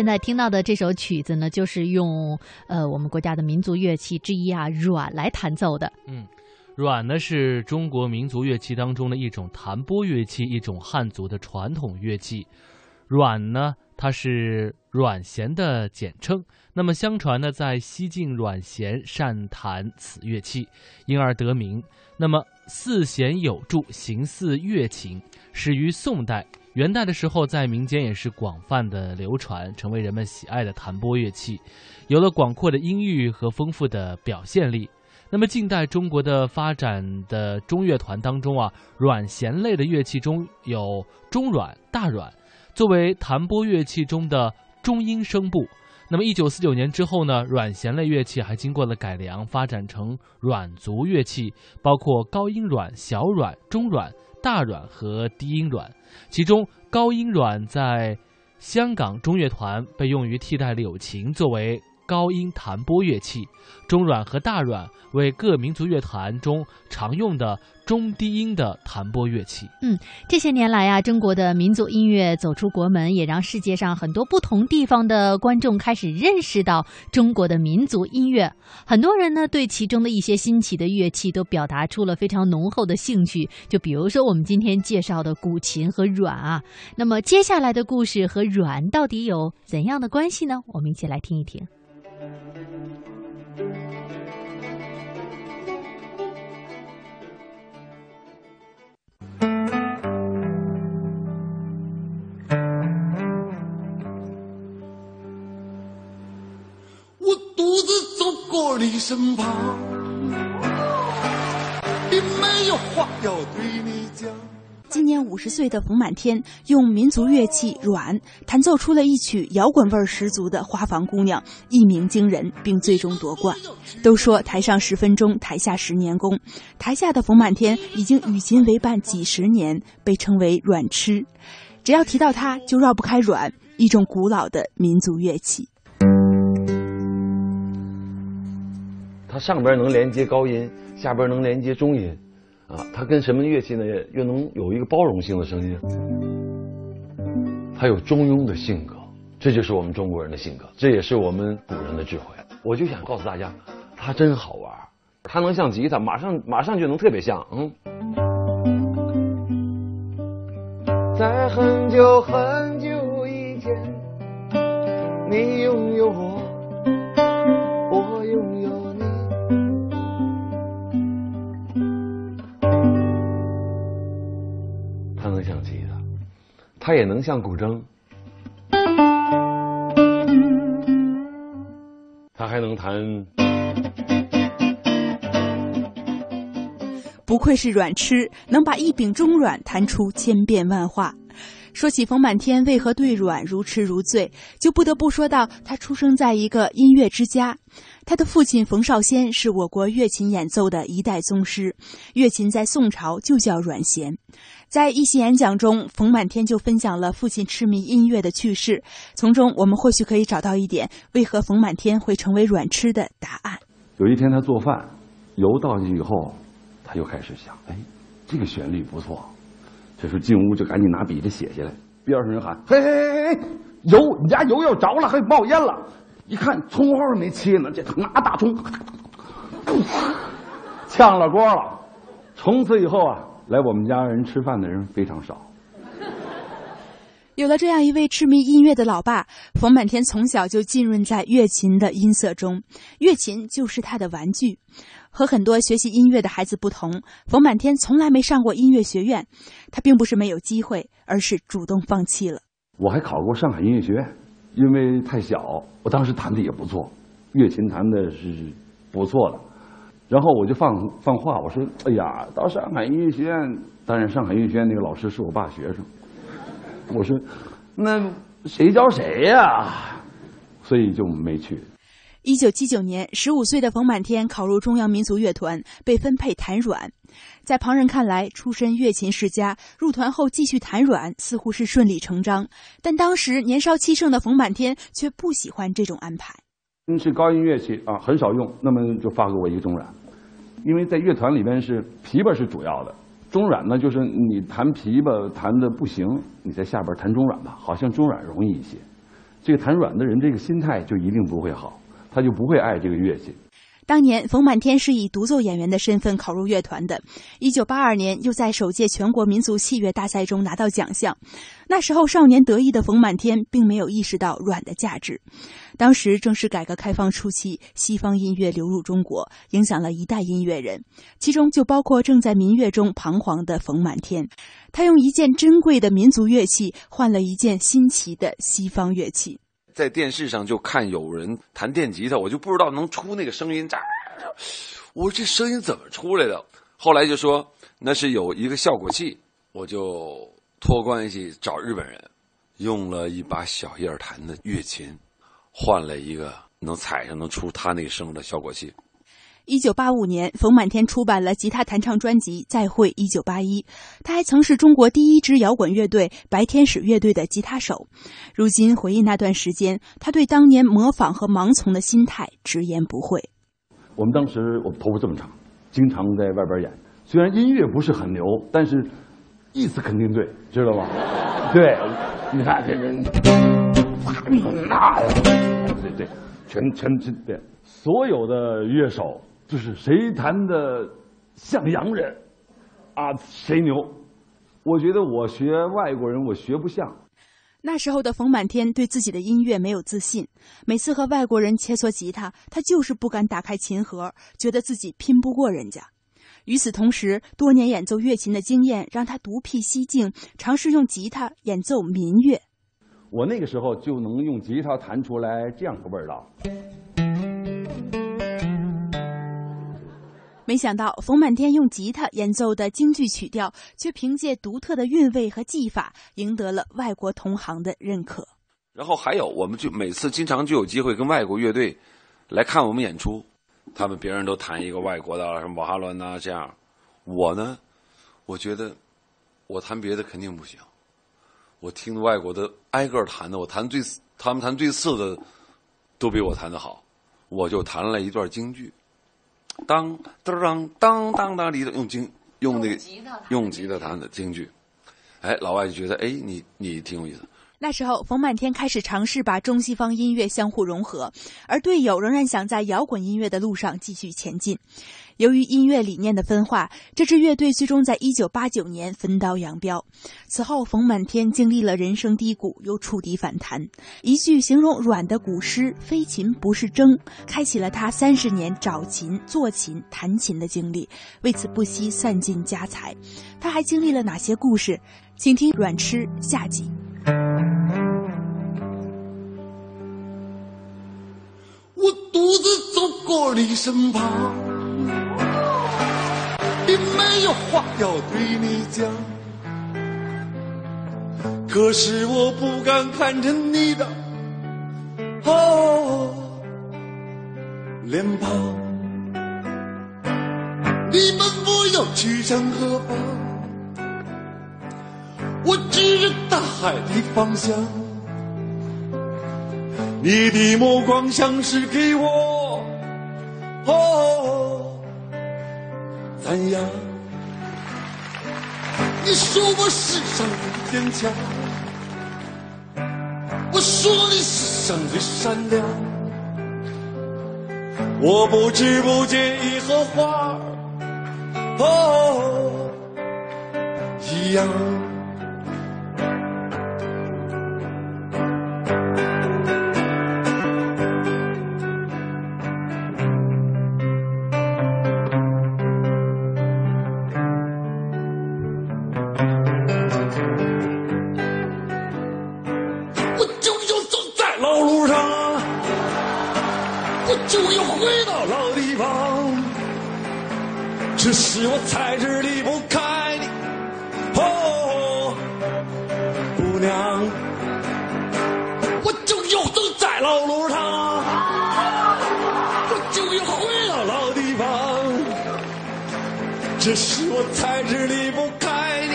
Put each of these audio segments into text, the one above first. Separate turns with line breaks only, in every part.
现在听到的这首曲子呢，就是用呃我们国家的民族乐器之一啊阮来弹奏的。
嗯，阮呢是中国民族乐器当中的一种弹拨乐器，一种汉族的传统乐器。阮呢，它是阮咸的简称。那么相传呢，在西晋阮咸善弹此乐器，因而得名。那么四弦有柱，形似乐琴，始于宋代。元代的时候，在民间也是广泛的流传，成为人们喜爱的弹拨乐器，有了广阔的音域和丰富的表现力。那么近代中国的发展的中乐团当中啊，阮弦类的乐器中有中阮、大阮，作为弹拨乐器中的中音声部。那么一九四九年之后呢，阮弦类乐器还经过了改良，发展成阮族乐器，包括高音阮、小阮、中阮、大阮和低音阮。其中高音阮在香港中乐团被用于替代柳琴作为高音弹拨乐器，中阮和大阮为各民族乐团中常用的中低音的弹拨乐器。
嗯这些年来啊，中国的民族音乐走出国门，也让世界上很多不同地方的观众开始认识到中国的民族音乐。很多人呢，对其中的一些新奇的乐器都表达出了非常浓厚的兴趣。就比如说我们今天介绍的古琴和阮啊，那么接下来的故事和阮到底有怎样的关系呢？我们一起来听一听。
身旁，并没有话要对你讲。
今年五十岁的冯满天用民族乐器阮弹奏出了一曲摇滚味十足的《花房姑娘》，一鸣惊人，并最终夺冠。都说台上十分钟，台下十年功。台下的冯满天已经与琴为伴几十年，被称为“阮痴”。只要提到他，就绕不开阮，一种古老的民族乐器。
上边能连接高音，下边能连接中音，啊，它跟什么乐器呢？又能有一个包容性的声音，它有中庸的性格，这就是我们中国人的性格，这也是我们古人的智慧。我就想告诉大家，它真好玩，它能像吉他，马上马上就能特别像，嗯。在很久很久以前，你拥有我，我他也能像古筝，他还能弹。
不愧是阮痴，能把一柄中阮弹出千变万化。说起冯满天为何对阮如痴如醉，就不得不说到他出生在一个音乐之家。他的父亲冯绍先是我国乐琴演奏的一代宗师，乐琴在宋朝就叫阮咸。在一席演讲中，冯满天就分享了父亲痴迷音乐的趣事，从中我们或许可以找到一点为何冯满天会成为阮痴的答案。
有一天他做饭，油倒进去以后，他又开始想，哎，这个旋律不错。这时候进屋就赶紧拿笔就写下来。边上人喊：“嘿嘿嘿嘿，油，你家油要着了，还冒烟了！”一看葱花没切呢，这拿大葱，呛了锅了。从此以后啊，来我们家人吃饭的人非常少。
有了这样一位痴迷音乐的老爸，冯满天从小就浸润在乐琴的音色中，乐琴就是他的玩具。和很多学习音乐的孩子不同，冯满天从来没上过音乐学院。他并不是没有机会，而是主动放弃了。
我还考过上海音乐学院，因为太小，我当时弹的也不错，乐琴弹的是不错的。然后我就放放话，我说：“哎呀，到上海音乐学院，当然上海音乐学院那个老师是我爸学生。”我说：“那谁教谁呀？”所以就没去。
一九七九年，十五岁的冯满天考入中央民族乐团，被分配弹阮。在旁人看来，出身乐琴世家，入团后继续弹阮似乎是顺理成章。但当时年少气盛的冯满天却不喜欢这种安排。
嗯，是高音乐器啊，很少用，那么就发给我一个中阮，因为在乐团里边是琵琶是主要的，中阮呢就是你弹琵琶弹的不行，你在下边弹中阮吧，好像中阮容易一些。这个弹阮的人，这个心态就一定不会好。他就不会爱这个乐器。
当年冯满天是以独奏演员的身份考入乐团的，一九八二年又在首届全国民族器乐大赛中拿到奖项。那时候少年得意的冯满天并没有意识到阮的价值。当时正是改革开放初期，西方音乐流入中国，影响了一代音乐人，其中就包括正在民乐中彷徨的冯满天。他用一件珍贵的民族乐器换了一件新奇的西方乐器。
在电视上就看有人弹电吉他，我就不知道能出那个声音咋，我说这声音怎么出来的？后来就说那是有一个效果器，我就托关系找日本人，用了一把小叶弹的乐琴，换了一个能踩上能出他那声的效果器。
一九八五年，冯满天出版了吉他弹唱专辑《再会一九八一》，他还曾是中国第一支摇滚乐队白天使乐队的吉他手。如今回忆那段时间，他对当年模仿和盲从的心态直言不讳。
我们当时我头发这么长，经常在外边演，虽然音乐不是很牛，但是意思肯定对，知道吗？对，你看这人，那对对，全全全对，所有的乐手。就是谁弹的像洋人，啊，谁牛？我觉得我学外国人，我学不像。
那时候的冯满天对自己的音乐没有自信，每次和外国人切磋吉他，他就是不敢打开琴盒，觉得自己拼不过人家。与此同时，多年演奏乐琴的经验让他独辟蹊径，尝试用吉他演奏民乐。
我那个时候就能用吉他弹出来这样的味道。
没想到冯满天用吉他演奏的京剧曲调，却凭借独特的韵味和技法，赢得了外国同行的认可。
然后还有，我们就每次经常就有机会跟外国乐队来看我们演出，他们别人都弹一个外国的什么瓦哈伦呐这样，我呢，我觉得我弹别的肯定不行，我听外国的挨个弹的，我弹最他们弹最次的都比我弹的好，我就弹了一段京剧。当当当当当里头用京用那个用吉他弹的京剧，哎，老外就觉得哎，你你挺有意思。
那时候，冯满天开始尝试把中西方音乐相互融合，而队友仍然想在摇滚音乐的路上继续前进。由于音乐理念的分化，这支乐队最终在一九八九年分道扬镳。此后，冯满天经历了人生低谷，又触底反弹。一句形容软的古诗“非琴不是筝”，开启了他三十年找琴、做琴、弹琴的经历，为此不惜散尽家财。他还经历了哪些故事？请听《软痴》下集。
我独自走过你身旁，并没有话要对你讲，可是我不敢看着你的哦脸庞。你们不要去向何方？我指着大海的方向，你的目光像是给我赞扬。你说我世上最坚强，我说你世上最善良，我不知不觉已和花哦一样。我就又回到老地方，这是我才知离不开你，哦，姑娘。我就又走在老路上，我就又回到老地方，这是我才知离不开你，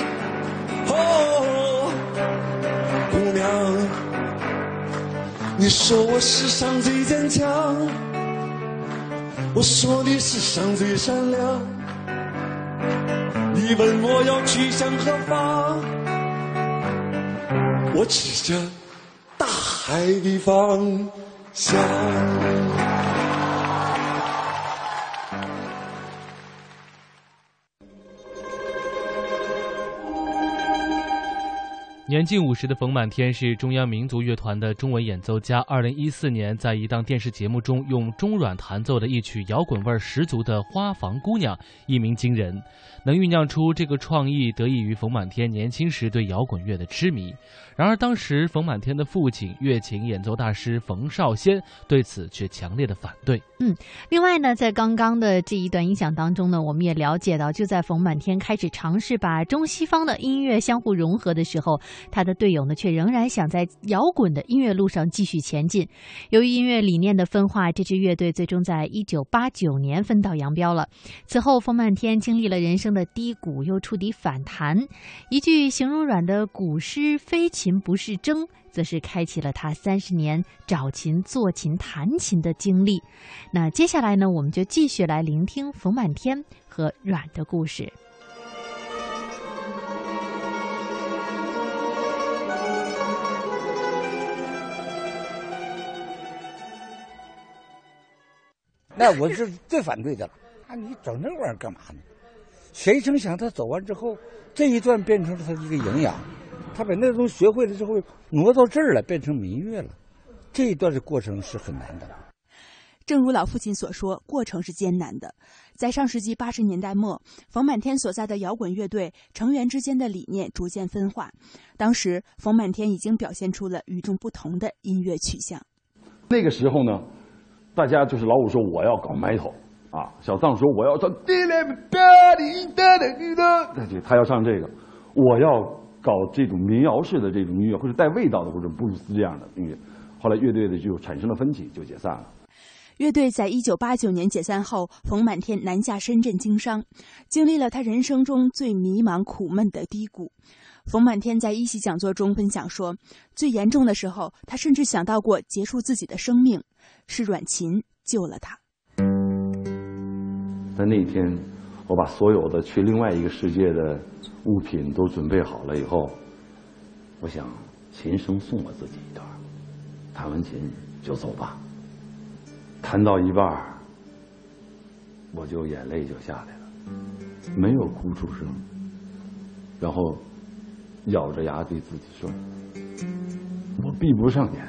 哦，姑娘。你说我世上最坚强。我说你世上最善良。你问我要去向何方，我指着大海的方向。
年近五十的冯满天是中央民族乐团的中文演奏家。二零一四年，在一档电视节目中，用中阮弹奏的一曲摇滚味十足的《花房姑娘》，一鸣惊人。能酝酿出这个创意，得益于冯满天年轻时对摇滚乐的痴迷。然而，当时冯满天的父亲乐琴演奏大师冯绍先对此却强烈的反对。
嗯，另外呢，在刚刚的这一段音响当中呢，我们也了解到，就在冯满天开始尝试把中西方的音乐相互融合的时候，他的队友呢却仍然想在摇滚的音乐路上继续前进。由于音乐理念的分化，这支乐队最终在一九八九年分道扬镳了。此后，冯满天经历了人生的低谷，又触底反弹。一句形容软的古诗“非琴不是筝”，则是开启了他三十年找琴、做琴、弹琴的经历。那接下来呢，我们就继续来聆听冯满天和阮的故事。
那我是最反对的了。啊，你整那玩意儿干嘛呢？谁成想他走完之后，这一段变成了他的一个营养。他把那东西学会了之后，挪到这儿来变成民乐了。这一段的过程是很难的。
正如老父亲所说，过程是艰难的。在上世纪八十年代末，冯满天所在的摇滚乐队成员之间的理念逐渐分化。当时，冯满天已经表现出了与众不同的音乐取向。
那个时候呢，大家就是老五说我要搞埋头啊，小藏说我要唱滴嘞吧滴哒哒滴哒，他要唱这个，我要搞这种民谣式的这种音乐，或者带味道的，或者布鲁斯这样的音乐。后来乐队的就产生了分歧，就解散了。
乐队在一九八九年解散后，冯满天南下深圳经商，经历了他人生中最迷茫苦闷的低谷。冯满天在一席讲座中分享说，最严重的时候，他甚至想到过结束自己的生命，是阮琴救了他。
在那一天，我把所有的去另外一个世界的物品都准备好了以后，我想琴声送我自己一段，弹完琴就走吧。弹到一半，我就眼泪就下来了，没有哭出声，然后咬着牙对自己说：“我闭不上眼，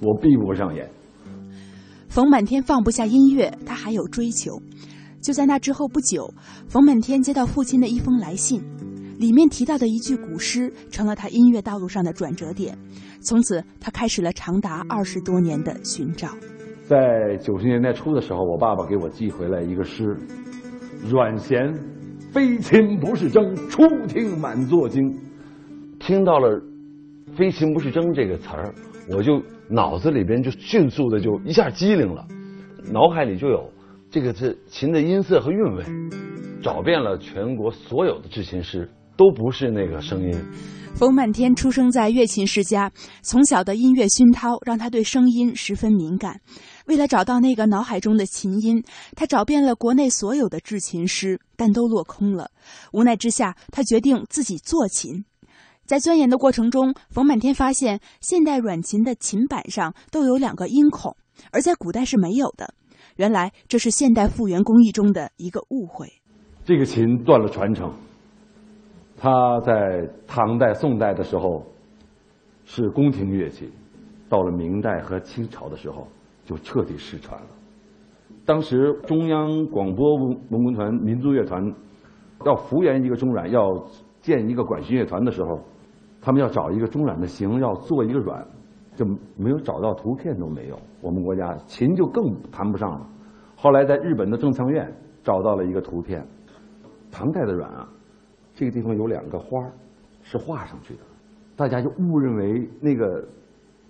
我闭不上眼。”
冯满天放不下音乐，他还有追求。就在那之后不久，冯满天接到父亲的一封来信，里面提到的一句古诗，成了他音乐道路上的转折点。从此，他开始了长达二十多年的寻找。
在九十年代初的时候，我爸爸给我寄回来一个诗：“阮咸，非琴不是筝，初听满座惊。”听到了“非琴不是筝”这个词儿，我就脑子里边就迅速的就一下机灵了，脑海里就有这个是琴的音色和韵味，找遍了全国所有的制琴师，都不是那个声音。
冯满天出生在乐琴世家，从小的音乐熏陶让他对声音十分敏感。为了找到那个脑海中的琴音，他找遍了国内所有的制琴师，但都落空了。无奈之下，他决定自己做琴。在钻研的过程中，冯满天发现现代软琴的琴板上都有两个音孔，而在古代是没有的。原来这是现代复原工艺中的一个误会。
这个琴断了传承，它在唐代、宋代的时候是宫廷乐器，到了明代和清朝的时候。就彻底失传了。当时中央广播文文工团民族乐团要复原一个中阮，要建一个管弦乐团的时候，他们要找一个中阮的形，要做一个阮，就没有找到图片都没有。我们国家琴就更谈不上了。后来在日本的正仓院找到了一个图片，唐代的阮啊，这个地方有两个花是画上去的，大家就误认为那个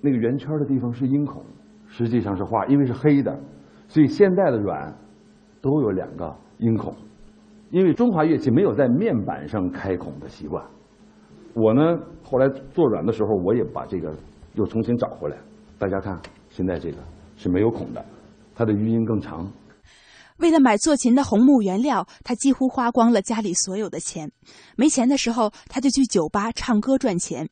那个圆圈的地方是音孔。实际上是画，因为是黑的，所以现在的阮都有两个音孔，因为中华乐器没有在面板上开孔的习惯。我呢，后来做软的时候，我也把这个又重新找回来。大家看，现在这个是没有孔的，它的余音更长。
为了买做琴的红木原料，他几乎花光了家里所有的钱。没钱的时候，他就去酒吧唱歌赚钱。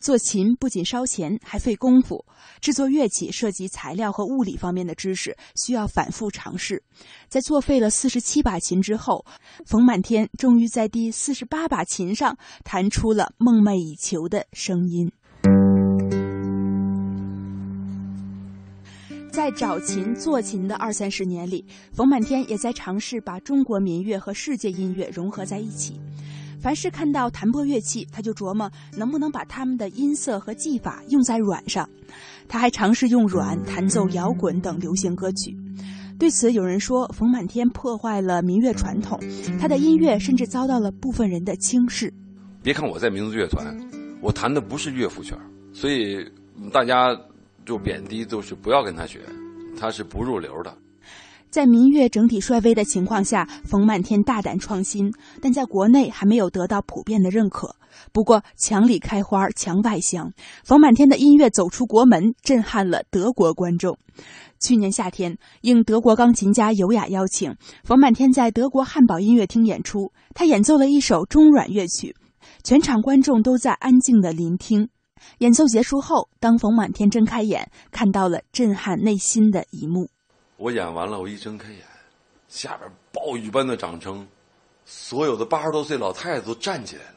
做琴不仅烧钱，还费功夫。制作乐器涉及材料和物理方面的知识，需要反复尝试。在作废了四十七把琴之后，冯满天终于在第四十八把琴上弹出了梦寐以求的声音。在找琴做琴的二三十年里，冯满天也在尝试把中国民乐和世界音乐融合在一起。凡是看到弹拨乐器，他就琢磨能不能把他们的音色和技法用在软上。他还尝试用软弹奏摇滚等流行歌曲。对此，有人说冯满天破坏了民乐传统，他的音乐甚至遭到了部分人的轻视。
别看我在民族乐团，我弹的不是乐府曲，所以大家。就贬低都是不要跟他学，他是不入流的。
在民乐整体衰微的情况下，冯满天大胆创新，但在国内还没有得到普遍的认可。不过墙里开花墙外香，冯满天的音乐走出国门，震撼了德国观众。去年夏天，应德国钢琴家尤雅邀请，冯满天在德国汉堡音乐厅演出，他演奏了一首中阮乐曲，全场观众都在安静的聆听。演奏结束后，当冯满天睁开眼，看到了震撼内心的一幕。
我演完了，我一睁开眼，下边暴雨般的掌声，所有的八十多岁老太太都站起来了，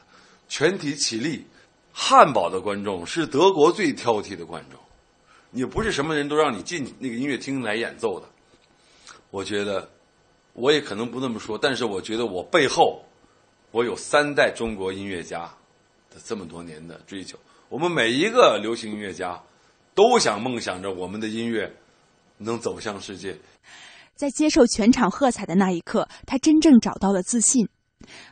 全体起立。汉堡的观众是德国最挑剔的观众，也不是什么人都让你进那个音乐厅来演奏的。我觉得，我也可能不那么说，但是我觉得我背后，我有三代中国音乐家的这么多年的追求。我们每一个流行音乐家，都想梦想着我们的音乐能走向世界。
在接受全场喝彩的那一刻，他真正找到了自信，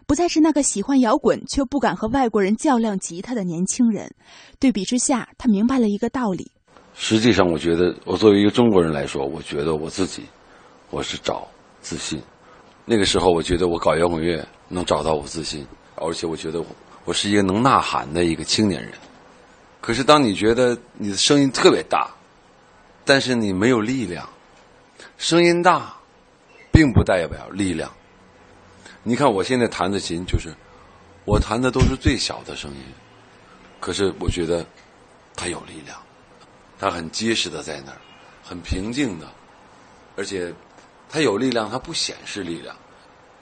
不再是那个喜欢摇滚却不敢和外国人较量吉他的年轻人。对比之下，他明白了一个道理：
实际上，我觉得我作为一个中国人来说，我觉得我自己我是找自信。那个时候，我觉得我搞摇滚乐能找到我自信，而且我觉得我是一个能呐喊的一个青年人。可是，当你觉得你的声音特别大，但是你没有力量，声音大，并不代表力量。你看我现在弹的琴，就是我弹的都是最小的声音，可是我觉得它有力量，它很结实的在那儿，很平静的，而且它有力量，它不显示力量。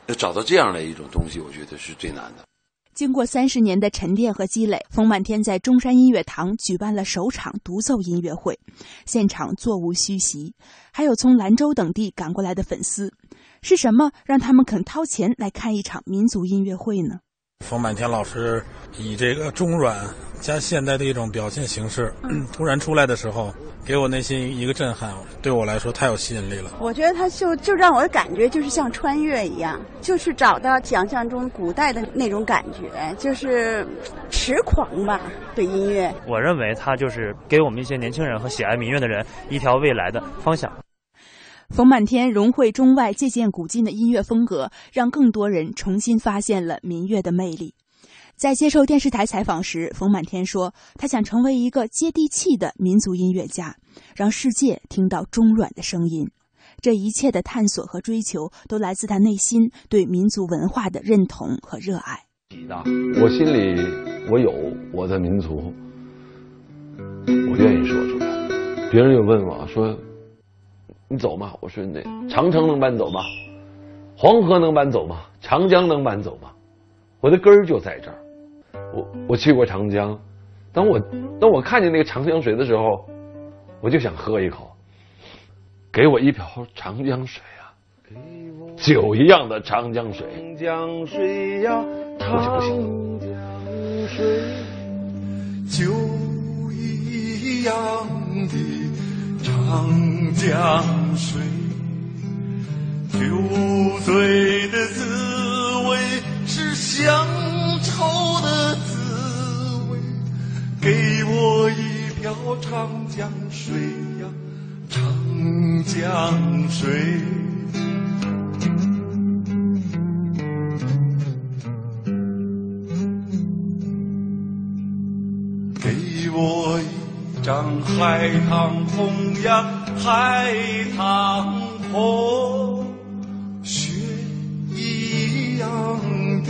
要找到这样的一种东西，我觉得是最难的。
经过三十年的沉淀和积累，冯满天在中山音乐堂举办了首场独奏音乐会，现场座无虚席，还有从兰州等地赶过来的粉丝。是什么让他们肯掏钱来看一场民族音乐会呢？
冯满天老师以这个中软加现代的一种表现形式，突然出来的时候，给我内心一个震撼，对我来说太有吸引力了。
我觉得他就就让我的感觉就是像穿越一样，就是找到想象中古代的那种感觉，就是痴狂吧，对音乐。
我认为他就是给我们一些年轻人和喜爱民乐的人一条未来的方向。
冯满天融汇中外、借鉴古今的音乐风格，让更多人重新发现了民乐的魅力。在接受电视台采访时，冯满天说：“他想成为一个接地气的民族音乐家，让世界听到中阮的声音。这一切的探索和追求，都来自他内心对民族文化的认同和热爱。
我心里我有我的民族，我愿意说出来。别人又问我说。”你走吗？我说那长城能搬走吗？黄河能搬走吗？长江能搬走吗？我的根儿就在这儿。我我去过长江，当我当我看见那个长江水的时候，我就想喝一口。给我一瓢长江水啊，酒一样的长江水。长江水呀，长江水，
酒一样的。长江水，酒醉的滋味是乡愁的滋味。给我一瓢长江水呀，长江水。海棠红呀，海棠红，雪一样的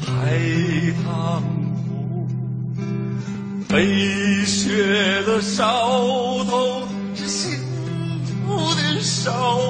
海棠红，飞雪的梢头是幸福的梢